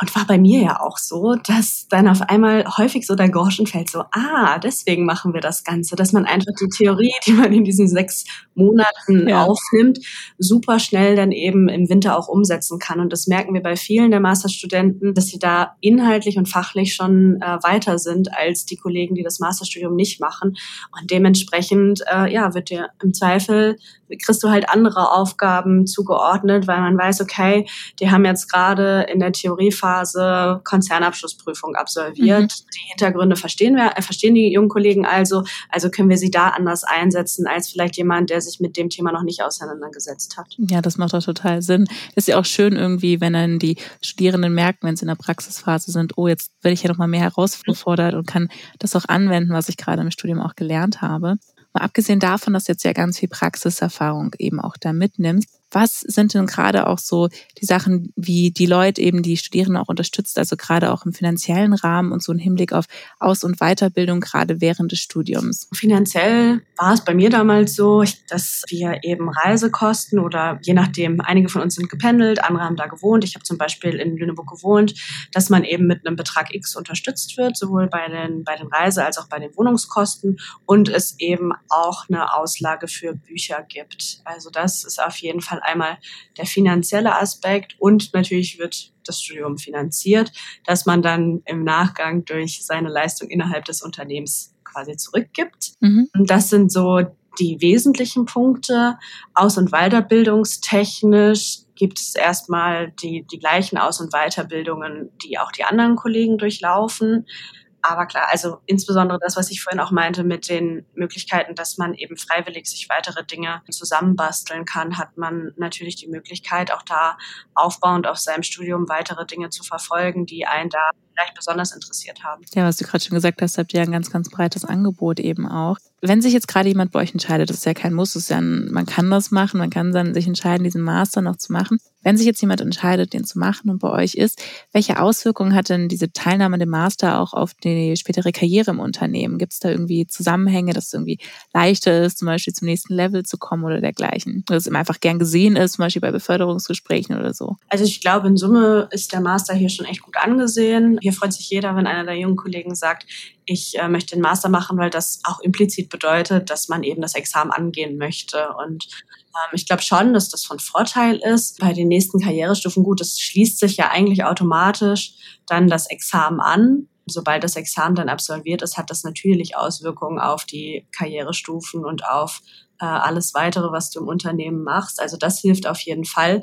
und war bei mir ja auch so, dass dann auf einmal häufig so der Groschen fällt, so, ah, deswegen machen wir das Ganze, dass man einfach die Theorie, die man in diesen sechs Monaten ja. aufnimmt, super schnell dann eben im Winter auch umsetzen kann. Und das merken wir bei vielen der Masterstudenten, dass sie da inhaltlich und fachlich schon äh, weiter sind als die Kollegen, die das Masterstudium nicht machen. Und dementsprechend, äh, ja, wird dir im Zweifel kriegst du halt andere Aufgaben zugeordnet, weil man weiß, okay, die haben jetzt gerade in der Theoriephase Konzernabschlussprüfung absolviert. Mhm. Die Hintergründe verstehen wir, äh, verstehen die jungen Kollegen also, also können wir sie da anders einsetzen als vielleicht jemand, der sich mit dem Thema noch nicht auseinandergesetzt hat. Ja, das macht doch total Sinn. Ist ja auch schön irgendwie, wenn dann die Studierenden merken, wenn sie in der Praxisphase sind, oh, jetzt werde ich ja noch mal mehr herausgefordert und kann das auch anwenden, was ich gerade im Studium auch gelernt habe. Mal abgesehen davon, dass du jetzt ja ganz viel Praxiserfahrung eben auch da mitnimmst, was sind denn gerade auch so die Sachen, wie die Leute eben die Studierenden auch unterstützt, also gerade auch im finanziellen Rahmen und so ein Hinblick auf Aus- und Weiterbildung gerade während des Studiums? Finanziell war es bei mir damals so, dass wir eben Reisekosten oder je nachdem, einige von uns sind gependelt, andere haben da gewohnt. Ich habe zum Beispiel in Lüneburg gewohnt, dass man eben mit einem Betrag X unterstützt wird, sowohl bei den, bei den Reise- als auch bei den Wohnungskosten und es eben auch eine Auslage für Bücher gibt. Also das ist auf jeden Fall einmal der finanzielle Aspekt und natürlich wird das Studium finanziert, dass man dann im Nachgang durch seine Leistung innerhalb des Unternehmens quasi zurückgibt. Mhm. Das sind so die wesentlichen Punkte. Aus- und Weiterbildungstechnisch gibt es erstmal die, die gleichen Aus- und Weiterbildungen, die auch die anderen Kollegen durchlaufen. Aber klar, also insbesondere das, was ich vorhin auch meinte mit den Möglichkeiten, dass man eben freiwillig sich weitere Dinge zusammenbasteln kann, hat man natürlich die Möglichkeit, auch da aufbauend auf seinem Studium weitere Dinge zu verfolgen, die einen da vielleicht besonders interessiert haben. Ja, was du gerade schon gesagt hast, habt ihr ein ganz, ganz breites Angebot eben auch. Wenn sich jetzt gerade jemand bei euch entscheidet, das ist ja kein Muss, ist ja ein, man kann das machen, man kann dann sich entscheiden, diesen Master noch zu machen. Wenn sich jetzt jemand entscheidet, den zu machen und bei euch ist, welche Auswirkungen hat denn diese Teilnahme dem Master auch auf die spätere Karriere im Unternehmen? Gibt es da irgendwie Zusammenhänge, dass es irgendwie leichter ist, zum Beispiel zum nächsten Level zu kommen oder dergleichen? Dass es einfach gern gesehen ist, zum Beispiel bei Beförderungsgesprächen oder so? Also ich glaube, in Summe ist der Master hier schon echt gut angesehen. Hier freut sich jeder, wenn einer der jungen Kollegen sagt, ich äh, möchte den Master machen, weil das auch implizit bedeutet, dass man eben das Examen angehen möchte. Und ähm, ich glaube schon, dass das von Vorteil ist. Bei den nächsten Karrierestufen, gut, das schließt sich ja eigentlich automatisch dann das Examen an. Sobald das Examen dann absolviert ist, hat das natürlich Auswirkungen auf die Karrierestufen und auf äh, alles weitere, was du im Unternehmen machst. Also das hilft auf jeden Fall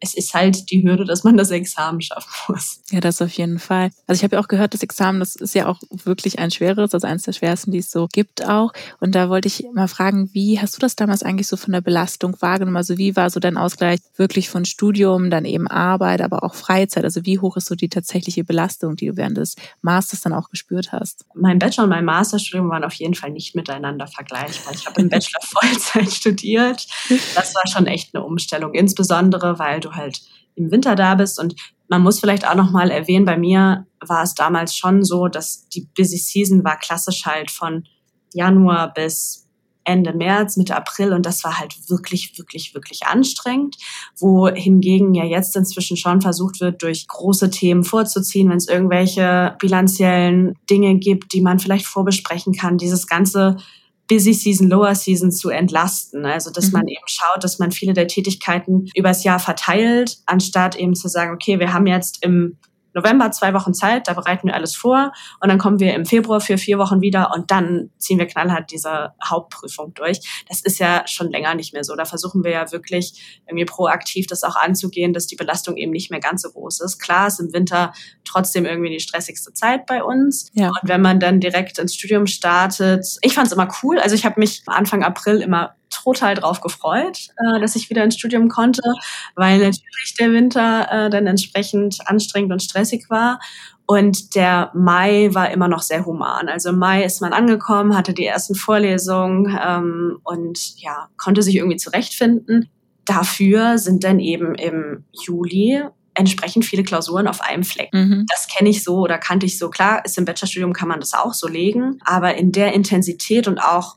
es ist halt die Hürde, dass man das Examen schaffen muss. Ja, das auf jeden Fall. Also ich habe ja auch gehört, das Examen, das ist ja auch wirklich ein schweres, also eines der schwersten, die es so gibt auch. Und da wollte ich mal fragen, wie hast du das damals eigentlich so von der Belastung wahrgenommen? Also wie war so dein Ausgleich wirklich von Studium, dann eben Arbeit, aber auch Freizeit? Also wie hoch ist so die tatsächliche Belastung, die du während des Masters dann auch gespürt hast? Mein Bachelor und mein Masterstudium waren auf jeden Fall nicht miteinander vergleichbar. Ich habe im Bachelor Vollzeit studiert. Das war schon echt eine Umstellung, insbesondere weil du halt im Winter da bist. Und man muss vielleicht auch noch mal erwähnen, bei mir war es damals schon so, dass die Busy Season war klassisch halt von Januar bis Ende März, Mitte April und das war halt wirklich, wirklich, wirklich anstrengend. Wohingegen ja jetzt inzwischen schon versucht wird, durch große Themen vorzuziehen, wenn es irgendwelche bilanziellen Dinge gibt, die man vielleicht vorbesprechen kann. Dieses ganze Busy Season, Lower Season zu entlasten. Also, dass mhm. man eben schaut, dass man viele der Tätigkeiten übers Jahr verteilt, anstatt eben zu sagen, okay, wir haben jetzt im November zwei Wochen Zeit, da bereiten wir alles vor und dann kommen wir im Februar für vier Wochen wieder und dann ziehen wir knallhart diese Hauptprüfung durch. Das ist ja schon länger nicht mehr so. Da versuchen wir ja wirklich irgendwie proaktiv das auch anzugehen, dass die Belastung eben nicht mehr ganz so groß ist. Klar ist im Winter trotzdem irgendwie die stressigste Zeit bei uns. Ja. Und wenn man dann direkt ins Studium startet, ich fand es immer cool. Also ich habe mich Anfang April immer total drauf gefreut, äh, dass ich wieder ins Studium konnte, weil natürlich der Winter äh, dann entsprechend anstrengend und stressig war. Und der Mai war immer noch sehr human. Also im Mai ist man angekommen, hatte die ersten Vorlesungen ähm, und ja, konnte sich irgendwie zurechtfinden. Dafür sind dann eben im Juli entsprechend viele Klausuren auf einem Fleck. Mhm. Das kenne ich so oder kannte ich so. Klar, ist im Bachelorstudium kann man das auch so legen, aber in der Intensität und auch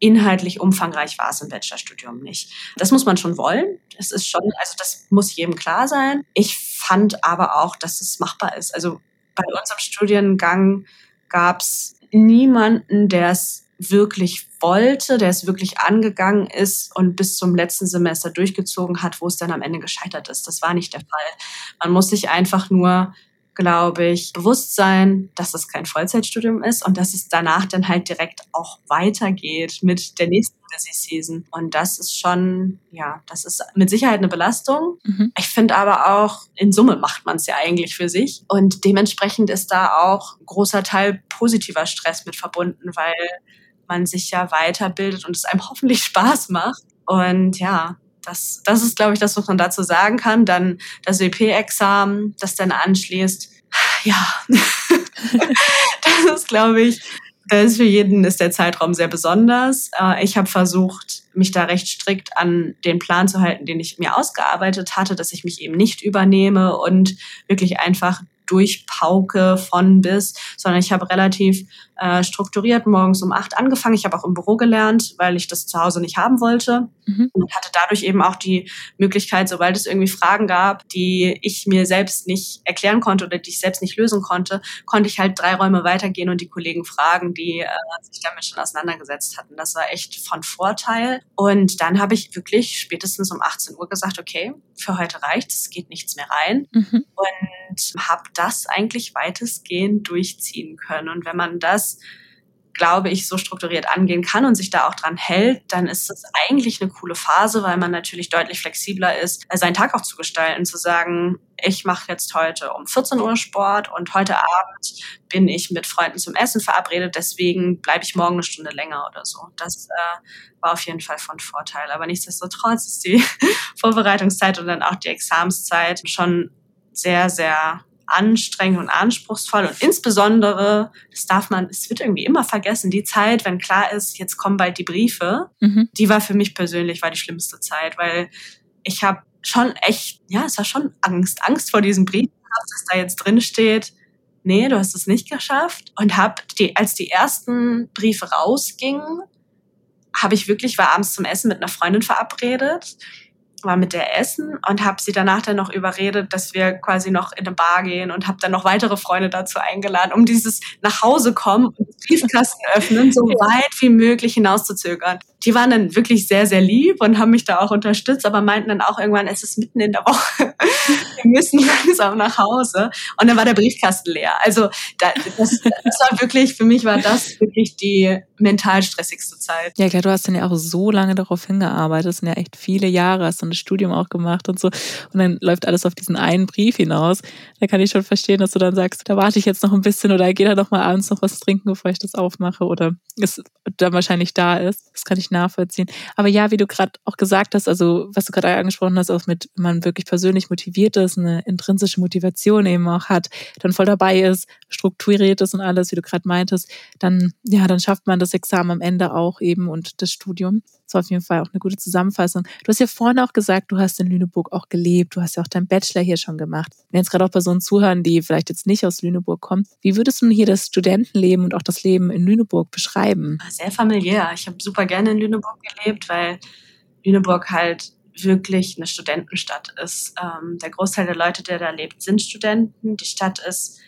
inhaltlich umfangreich war es im Bachelorstudium nicht. Das muss man schon wollen. Das ist schon, also das muss jedem klar sein. Ich fand aber auch, dass es machbar ist. Also bei unserem Studiengang gab es niemanden, der es wirklich wollte, der es wirklich angegangen ist und bis zum letzten Semester durchgezogen hat, wo es dann am Ende gescheitert ist. Das war nicht der Fall. Man muss sich einfach nur glaube ich, bewusst sein, dass es kein Vollzeitstudium ist und dass es danach dann halt direkt auch weitergeht mit der nächsten Busy Season. Und das ist schon, ja, das ist mit Sicherheit eine Belastung. Mhm. Ich finde aber auch, in Summe macht man es ja eigentlich für sich. Und dementsprechend ist da auch ein großer Teil positiver Stress mit verbunden, weil man sich ja weiterbildet und es einem hoffentlich Spaß macht. Und ja, das, das ist, glaube ich, das, was man dazu sagen kann. Dann das WP-Examen, das dann anschließt. Ja, das ist, glaube ich, das ist für jeden ist der Zeitraum sehr besonders. Äh, ich habe versucht, mich da recht strikt an den Plan zu halten, den ich mir ausgearbeitet hatte, dass ich mich eben nicht übernehme und wirklich einfach durchpauke von bis, sondern ich habe relativ äh, strukturiert morgens um acht angefangen. Ich habe auch im Büro gelernt, weil ich das zu Hause nicht haben wollte mhm. und hatte dadurch eben auch die Möglichkeit, sobald es irgendwie Fragen gab, die ich mir selbst nicht erklären konnte oder die ich selbst nicht lösen konnte, konnte ich halt drei Räume weitergehen und die Kollegen fragen, die äh, sich damit schon auseinandergesetzt hatten. Das war echt von Vorteil. Und dann habe ich wirklich spätestens um 18 Uhr gesagt, okay, für heute reicht es geht nichts mehr rein. Mhm. Und habe das eigentlich weitestgehend durchziehen können. Und wenn man das glaube ich, so strukturiert angehen kann und sich da auch dran hält, dann ist es eigentlich eine coole Phase, weil man natürlich deutlich flexibler ist, seinen Tag auch zu gestalten, zu sagen, ich mache jetzt heute um 14 Uhr Sport und heute Abend bin ich mit Freunden zum Essen verabredet, deswegen bleibe ich morgen eine Stunde länger oder so. Das äh, war auf jeden Fall von Vorteil. Aber nichtsdestotrotz ist die Vorbereitungszeit und dann auch die Examenszeit schon sehr, sehr anstrengend und anspruchsvoll. Und insbesondere, das darf man, es wird irgendwie immer vergessen, die Zeit, wenn klar ist, jetzt kommen bald die Briefe, mhm. die war für mich persönlich war die schlimmste Zeit, weil ich habe schon echt, ja, es war schon Angst, Angst vor diesem Brief, dass da jetzt drin steht, nee, du hast es nicht geschafft. Und hab die, als die ersten Briefe rausgingen, habe ich wirklich war abends zum Essen mit einer Freundin verabredet war mit der essen und habe sie danach dann noch überredet, dass wir quasi noch in eine Bar gehen und habe dann noch weitere Freunde dazu eingeladen, um dieses nach Hause kommen und Briefkasten öffnen, so weit wie möglich hinauszuzögern. Die waren dann wirklich sehr, sehr lieb und haben mich da auch unterstützt, aber meinten dann auch irgendwann, es ist mitten in der Woche, wir müssen langsam nach Hause. Und dann war der Briefkasten leer. Also das, das war wirklich, für mich war das wirklich die mental stressigste Zeit. Ja klar, du hast dann ja auch so lange darauf hingearbeitet, das sind ja echt viele Jahre, hast du ein Studium auch gemacht und so. Und dann läuft alles auf diesen einen Brief hinaus. Da kann ich schon verstehen, dass du dann sagst, da warte ich jetzt noch ein bisschen oder gehe da noch mal abends noch was trinken, bevor ich das aufmache oder es dann wahrscheinlich da ist. Das kann ich nachvollziehen. Aber ja, wie du gerade auch gesagt hast, also was du gerade angesprochen hast, auch mit, wenn man wirklich persönlich motiviert ist, eine intrinsische Motivation eben auch hat, dann voll dabei ist, strukturiert ist und alles, wie du gerade meintest, dann, ja, dann schafft man das Examen am Ende auch eben und das Studium. Das war auf jeden Fall auch eine gute Zusammenfassung. Du hast ja vorhin auch gesagt, du hast in Lüneburg auch gelebt. Du hast ja auch deinen Bachelor hier schon gemacht. Wenn jetzt gerade auch Personen zuhören, die vielleicht jetzt nicht aus Lüneburg kommen, wie würdest du hier das Studentenleben und auch das Leben in Lüneburg beschreiben? Sehr familiär. Ich habe super gerne in Lüneburg gelebt, weil Lüneburg halt wirklich eine Studentenstadt ist. Ähm, der Großteil der Leute, der da lebt, sind Studenten. Die Stadt ist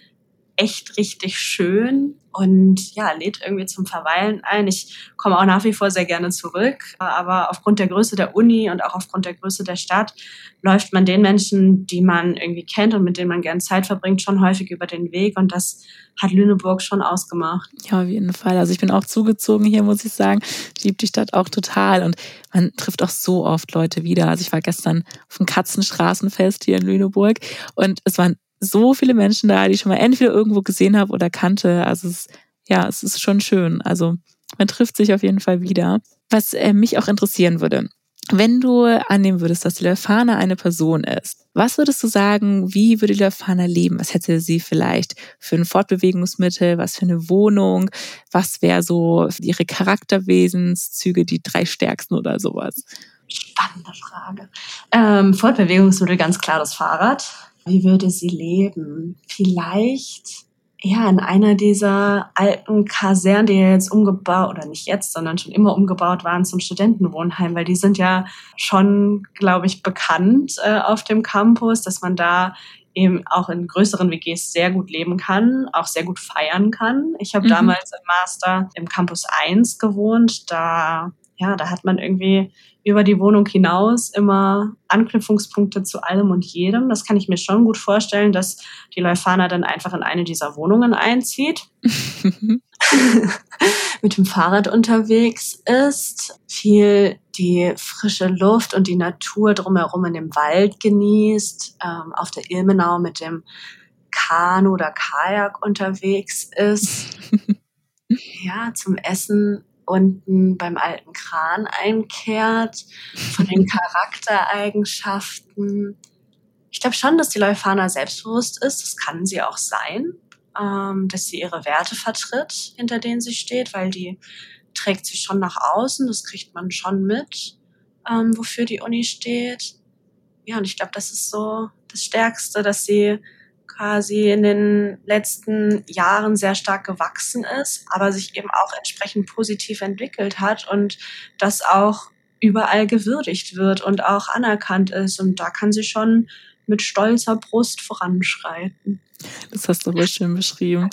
echt richtig schön und ja, lädt irgendwie zum Verweilen ein. Ich komme auch nach wie vor sehr gerne zurück, aber aufgrund der Größe der Uni und auch aufgrund der Größe der Stadt läuft man den Menschen, die man irgendwie kennt und mit denen man gerne Zeit verbringt, schon häufig über den Weg und das hat Lüneburg schon ausgemacht. Ja, auf jeden Fall. Also ich bin auch zugezogen hier, muss ich sagen. Ich liebe die Stadt auch total und man trifft auch so oft Leute wieder. Also ich war gestern auf dem Katzenstraßenfest hier in Lüneburg und es waren so viele Menschen da, die ich schon mal entweder irgendwo gesehen habe oder kannte. Also es, ja, es ist schon schön. Also man trifft sich auf jeden Fall wieder. Was äh, mich auch interessieren würde, wenn du annehmen würdest, dass die Leuphana eine Person ist, was würdest du sagen, wie würde die Leuphana leben? Was hätte sie vielleicht für ein Fortbewegungsmittel, was für eine Wohnung, was wäre so ihre Charakterwesenszüge, die drei stärksten oder sowas? Spannende Frage. Ähm, Fortbewegungsmittel ganz klar das Fahrrad. Wie würde sie leben? Vielleicht ja in einer dieser alten Kasernen, die ja jetzt umgebaut oder nicht jetzt, sondern schon immer umgebaut waren zum Studentenwohnheim, weil die sind ja schon, glaube ich, bekannt äh, auf dem Campus, dass man da eben auch in größeren WGs sehr gut leben kann, auch sehr gut feiern kann. Ich habe mhm. damals im Master im Campus 1 gewohnt, da ja, da hat man irgendwie über die Wohnung hinaus immer Anknüpfungspunkte zu allem und jedem. Das kann ich mir schon gut vorstellen, dass die Leufana dann einfach in eine dieser Wohnungen einzieht, mit dem Fahrrad unterwegs ist, viel die frische Luft und die Natur drumherum in dem Wald genießt, ähm, auf der Ilmenau mit dem Kanu oder Kajak unterwegs ist. ja, zum Essen unten beim alten Kran einkehrt, von den Charaktereigenschaften. Ich glaube schon, dass die Leufana selbstbewusst ist. Das kann sie auch sein, ähm, dass sie ihre Werte vertritt, hinter denen sie steht, weil die trägt sie schon nach außen. Das kriegt man schon mit, ähm, wofür die Uni steht. Ja, und ich glaube, das ist so das Stärkste, dass sie quasi in den letzten Jahren sehr stark gewachsen ist, aber sich eben auch entsprechend positiv entwickelt hat und das auch überall gewürdigt wird und auch anerkannt ist. Und da kann sie schon mit stolzer Brust voranschreiten. Das hast du wohl schön beschrieben.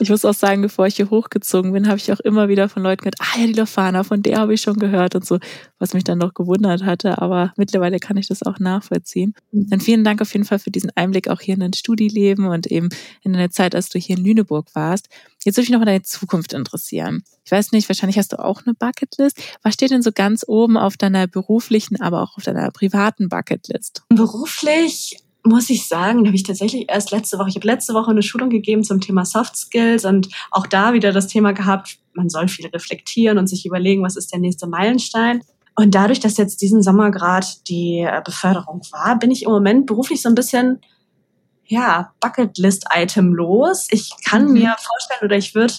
Ich muss auch sagen, bevor ich hier hochgezogen bin, habe ich auch immer wieder von Leuten gehört, ah ja, die Lofana, von der habe ich schon gehört und so, was mich dann noch gewundert hatte. Aber mittlerweile kann ich das auch nachvollziehen. Dann vielen Dank auf jeden Fall für diesen Einblick auch hier in dein Studieleben und eben in deine Zeit, als du hier in Lüneburg warst. Jetzt würde mich noch mal deine Zukunft interessieren. Ich weiß nicht, wahrscheinlich hast du auch eine Bucketlist. Was steht denn so ganz oben auf deiner beruflichen, aber auch auf deiner privaten Bucketlist? Beruflich muss ich sagen, habe ich tatsächlich erst letzte Woche, ich habe letzte Woche eine Schulung gegeben zum Thema Soft Skills und auch da wieder das Thema gehabt, man soll viel reflektieren und sich überlegen, was ist der nächste Meilenstein. Und dadurch, dass jetzt diesen Sommer gerade die äh, Beförderung war, bin ich im Moment beruflich so ein bisschen, ja, Bucketlist-Item los. Ich kann mhm. mir vorstellen oder ich würde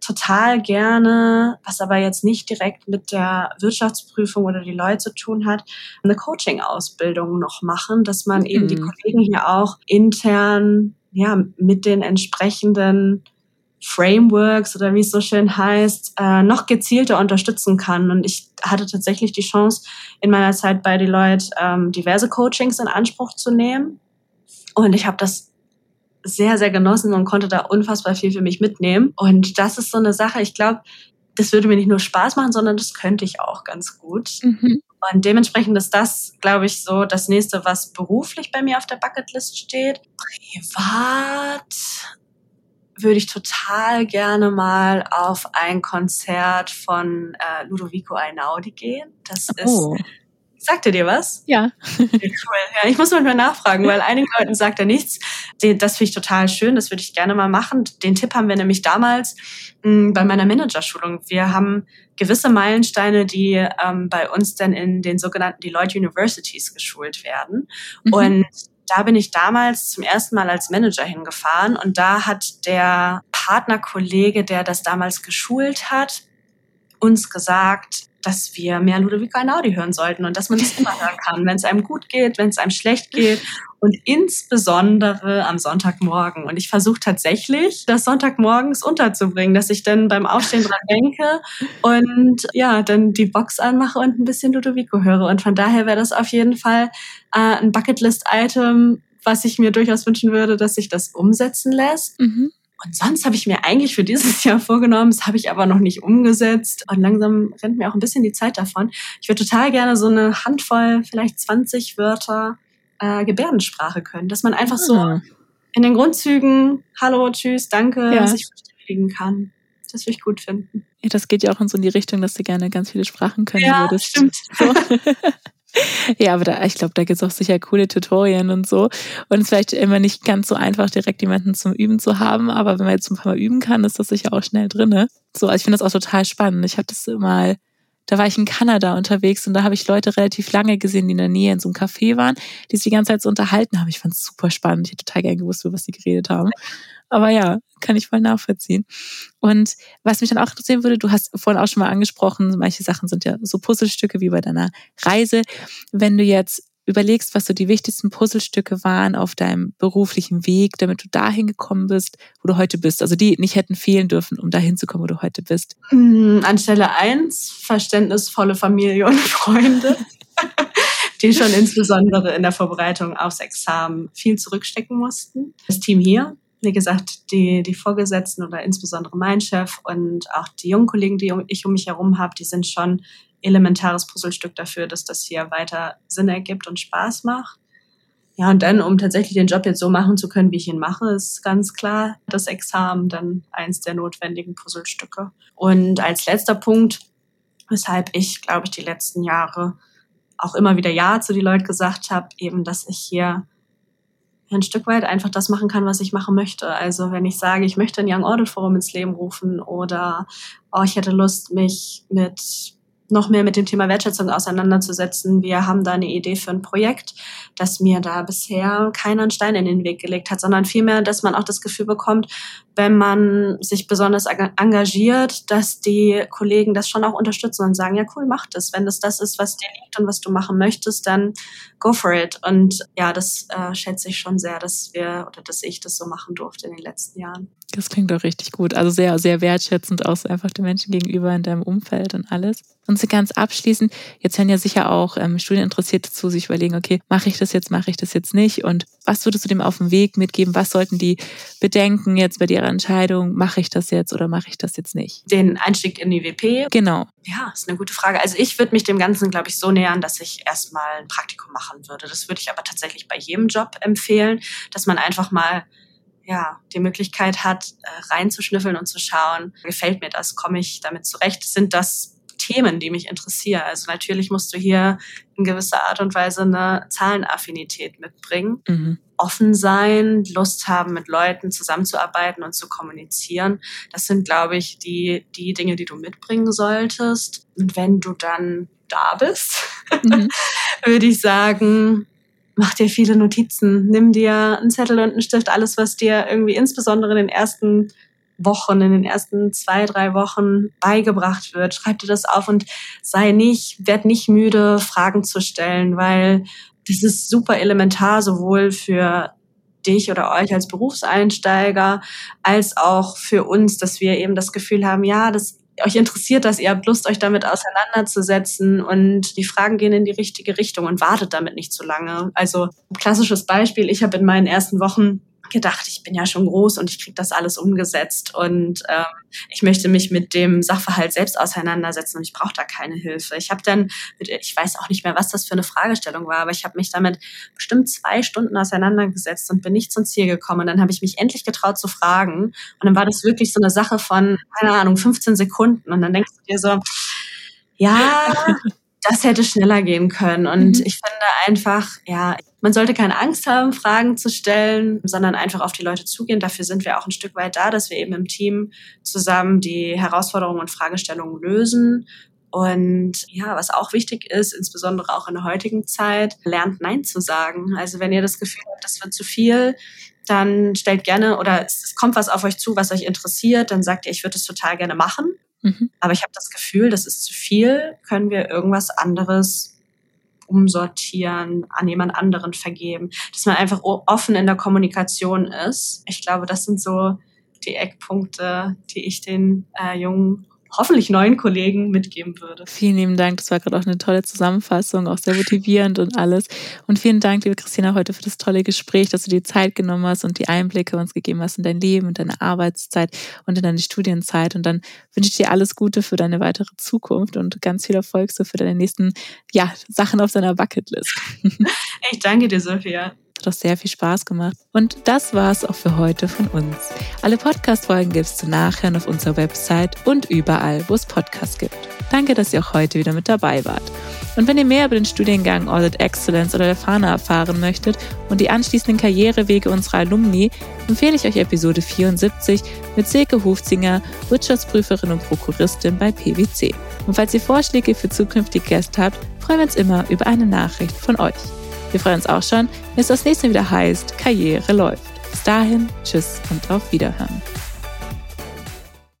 total gerne, was aber jetzt nicht direkt mit der Wirtschaftsprüfung oder die Leute zu tun hat, eine Coaching-Ausbildung noch machen, dass man mhm. eben die mhm. Kollegen hier auch intern ja mit den entsprechenden Frameworks oder wie es so schön heißt, äh, noch gezielter unterstützen kann. Und ich hatte tatsächlich die Chance, in meiner Zeit bei Deloitte ähm, diverse Coachings in Anspruch zu nehmen. Und ich habe das sehr, sehr genossen und konnte da unfassbar viel für mich mitnehmen. Und das ist so eine Sache, ich glaube, das würde mir nicht nur Spaß machen, sondern das könnte ich auch ganz gut. Mhm. Und dementsprechend ist das, glaube ich, so das nächste, was beruflich bei mir auf der Bucketlist steht. Privat würde ich total gerne mal auf ein Konzert von äh, Ludovico Einaudi gehen. Das oh. ist Sagt er dir was? Ja. Cool. Ja, ich muss manchmal nachfragen, weil einigen Leuten sagt er nichts. Das finde ich total schön, das würde ich gerne mal machen. Den Tipp haben wir nämlich damals hm, bei meiner Managerschulung. Wir haben gewisse Meilensteine, die ähm, bei uns dann in den sogenannten Deloitte Universities geschult werden. Mhm. Und da bin ich damals zum ersten Mal als Manager hingefahren und da hat der Partnerkollege, der das damals geschult hat, uns gesagt, dass wir mehr Ludovico Einaudi hören sollten und dass man das immer hören kann, wenn es einem gut geht, wenn es einem schlecht geht und insbesondere am Sonntagmorgen. Und ich versuche tatsächlich, das Sonntagmorgens unterzubringen, dass ich dann beim Aufstehen dran denke und ja, dann die Box anmache und ein bisschen Ludovico höre. Und von daher wäre das auf jeden Fall äh, ein Bucketlist-Item, was ich mir durchaus wünschen würde, dass sich das umsetzen lässt. Mhm. Und sonst habe ich mir eigentlich für dieses Jahr vorgenommen, das habe ich aber noch nicht umgesetzt. Und langsam rennt mir auch ein bisschen die Zeit davon. Ich würde total gerne so eine Handvoll, vielleicht 20 Wörter äh, Gebärdensprache können. Dass man einfach so ah. in den Grundzügen Hallo, Tschüss, Danke ja. sich verständigen kann. Das würde ich gut finden. Ja, das geht ja auch in so in die Richtung, dass du gerne ganz viele Sprachen können ja, würdest. Stimmt. So. Ja, aber da, ich glaube, da gibt es auch sicher coole Tutorien und so. Und es ist vielleicht immer nicht ganz so einfach, direkt jemanden zum Üben zu haben, aber wenn man jetzt ein paar Mal üben kann, ist das sicher auch schnell drinne. So, also ich finde das auch total spannend. Ich habe das mal, da war ich in Kanada unterwegs und da habe ich Leute relativ lange gesehen, die in der Nähe in so einem Café waren, die sich die ganze Zeit so unterhalten haben. Ich fand es super spannend. Ich hätte total gerne gewusst, über was die geredet haben. Aber ja, kann ich voll nachvollziehen. Und was mich dann auch interessieren würde, du hast vorhin auch schon mal angesprochen, manche Sachen sind ja so Puzzlestücke wie bei deiner Reise. Wenn du jetzt überlegst, was so die wichtigsten Puzzlestücke waren auf deinem beruflichen Weg, damit du dahin gekommen bist, wo du heute bist. Also die nicht hätten fehlen dürfen, um dahin zu kommen, wo du heute bist. Hm, an Stelle eins verständnisvolle Familie und Freunde. die schon insbesondere in der Vorbereitung aufs Examen viel zurückstecken mussten. Das Team hier, wie gesagt, die, die Vorgesetzten oder insbesondere mein Chef und auch die jungen Kollegen, die ich um mich herum habe, die sind schon elementares Puzzlestück dafür, dass das hier weiter Sinn ergibt und Spaß macht. Ja, und dann, um tatsächlich den Job jetzt so machen zu können, wie ich ihn mache, ist ganz klar das Examen dann eins der notwendigen Puzzlestücke. Und als letzter Punkt, weshalb ich, glaube ich, die letzten Jahre auch immer wieder Ja zu die Leute gesagt habe, eben, dass ich hier ein Stück weit einfach das machen kann, was ich machen möchte. Also wenn ich sage, ich möchte ein Young Audit Forum ins Leben rufen oder oh, ich hätte Lust, mich mit noch mehr mit dem Thema Wertschätzung auseinanderzusetzen. Wir haben da eine Idee für ein Projekt, dass mir da bisher keiner einen Stein in den Weg gelegt hat, sondern vielmehr, dass man auch das Gefühl bekommt, wenn man sich besonders engagiert, dass die Kollegen das schon auch unterstützen und sagen, ja cool, mach das. Wenn das das ist, was dir liegt und was du machen möchtest, dann go for it. Und ja, das äh, schätze ich schon sehr, dass wir oder dass ich das so machen durfte in den letzten Jahren. Das klingt doch richtig gut. Also sehr, sehr wertschätzend auch einfach den Menschen gegenüber in deinem Umfeld und alles. Und so ganz abschließend, jetzt hören ja sicher auch ähm, Studieninteressierte zu, sich überlegen, okay, mache ich das jetzt, mache ich das jetzt nicht? Und was würdest du dem auf dem Weg mitgeben? Was sollten die bedenken jetzt bei ihrer Entscheidung? Mache ich das jetzt oder mache ich das jetzt nicht? Den Einstieg in die WP? Genau. Ja, ist eine gute Frage. Also ich würde mich dem Ganzen, glaube ich, so nähern, dass ich erstmal ein Praktikum machen würde. Das würde ich aber tatsächlich bei jedem Job empfehlen, dass man einfach mal ja, die Möglichkeit hat, äh, reinzuschnüffeln und zu schauen, gefällt mir das, komme ich damit zurecht, sind das Themen, die mich interessieren. Also natürlich musst du hier in gewisser Art und Weise eine Zahlenaffinität mitbringen. Mhm. Offen sein, Lust haben, mit Leuten zusammenzuarbeiten und zu kommunizieren. Das sind, glaube ich, die, die Dinge, die du mitbringen solltest. Und wenn du dann da bist, mhm. würde ich sagen, mach dir viele Notizen, nimm dir einen Zettel und einen Stift, alles, was dir irgendwie insbesondere in den ersten Wochen, in den ersten zwei, drei Wochen beigebracht wird. Schreib dir das auf und sei nicht, werd nicht müde, Fragen zu stellen, weil das ist super elementar, sowohl für dich oder euch als Berufseinsteiger, als auch für uns, dass wir eben das Gefühl haben, ja, das euch interessiert das, ihr habt Lust, euch damit auseinanderzusetzen und die Fragen gehen in die richtige Richtung und wartet damit nicht zu lange. Also klassisches Beispiel, ich habe in meinen ersten Wochen gedacht, ich bin ja schon groß und ich kriege das alles umgesetzt und ähm, ich möchte mich mit dem Sachverhalt selbst auseinandersetzen und ich brauche da keine Hilfe. Ich habe dann, ich weiß auch nicht mehr, was das für eine Fragestellung war, aber ich habe mich damit bestimmt zwei Stunden auseinandergesetzt und bin nicht zum Ziel gekommen. Und dann habe ich mich endlich getraut zu fragen und dann war das wirklich so eine Sache von, keine Ahnung, 15 Sekunden und dann denkst du dir so, ja, das hätte schneller gehen können. Und mhm. ich finde einfach, ja, man sollte keine Angst haben, Fragen zu stellen, sondern einfach auf die Leute zugehen. Dafür sind wir auch ein Stück weit da, dass wir eben im Team zusammen die Herausforderungen und Fragestellungen lösen. Und ja, was auch wichtig ist, insbesondere auch in der heutigen Zeit, lernt Nein zu sagen. Also wenn ihr das Gefühl habt, das wird zu viel, dann stellt gerne oder es kommt was auf euch zu, was euch interessiert, dann sagt ihr, ich würde es total gerne machen Mhm. Aber ich habe das Gefühl, das ist zu viel. Können wir irgendwas anderes umsortieren, an jemand anderen vergeben, dass man einfach offen in der Kommunikation ist. Ich glaube, das sind so die Eckpunkte, die ich den äh, jungen hoffentlich neuen Kollegen mitgeben würde. Vielen lieben Dank. Das war gerade auch eine tolle Zusammenfassung, auch sehr motivierend und alles. Und vielen Dank, liebe Christina, heute für das tolle Gespräch, dass du dir Zeit genommen hast und die Einblicke uns gegeben hast in dein Leben und deine Arbeitszeit und in deine Studienzeit. Und dann wünsche ich dir alles Gute für deine weitere Zukunft und ganz viel Erfolg so für deine nächsten ja, Sachen auf deiner Bucketlist. Ich danke dir, Sophia. Hat auch sehr viel Spaß gemacht. Und das war es auch für heute von uns. Alle Podcast-Folgen gibt es zu Nachhören auf unserer Website und überall, wo es Podcasts gibt. Danke, dass ihr auch heute wieder mit dabei wart. Und wenn ihr mehr über den Studiengang Audit Excellence oder der FANA erfahren möchtet und die anschließenden Karrierewege unserer Alumni, empfehle ich euch Episode 74 mit Silke Hofzinger, Wirtschaftsprüferin und Prokuristin bei PwC. Und falls ihr Vorschläge für zukünftige Gäste habt, freuen wir uns immer über eine Nachricht von euch. Wir freuen uns auch schon, wenn es das nächste wieder heißt, Karriere läuft. Bis dahin, tschüss und auf Wiederhören.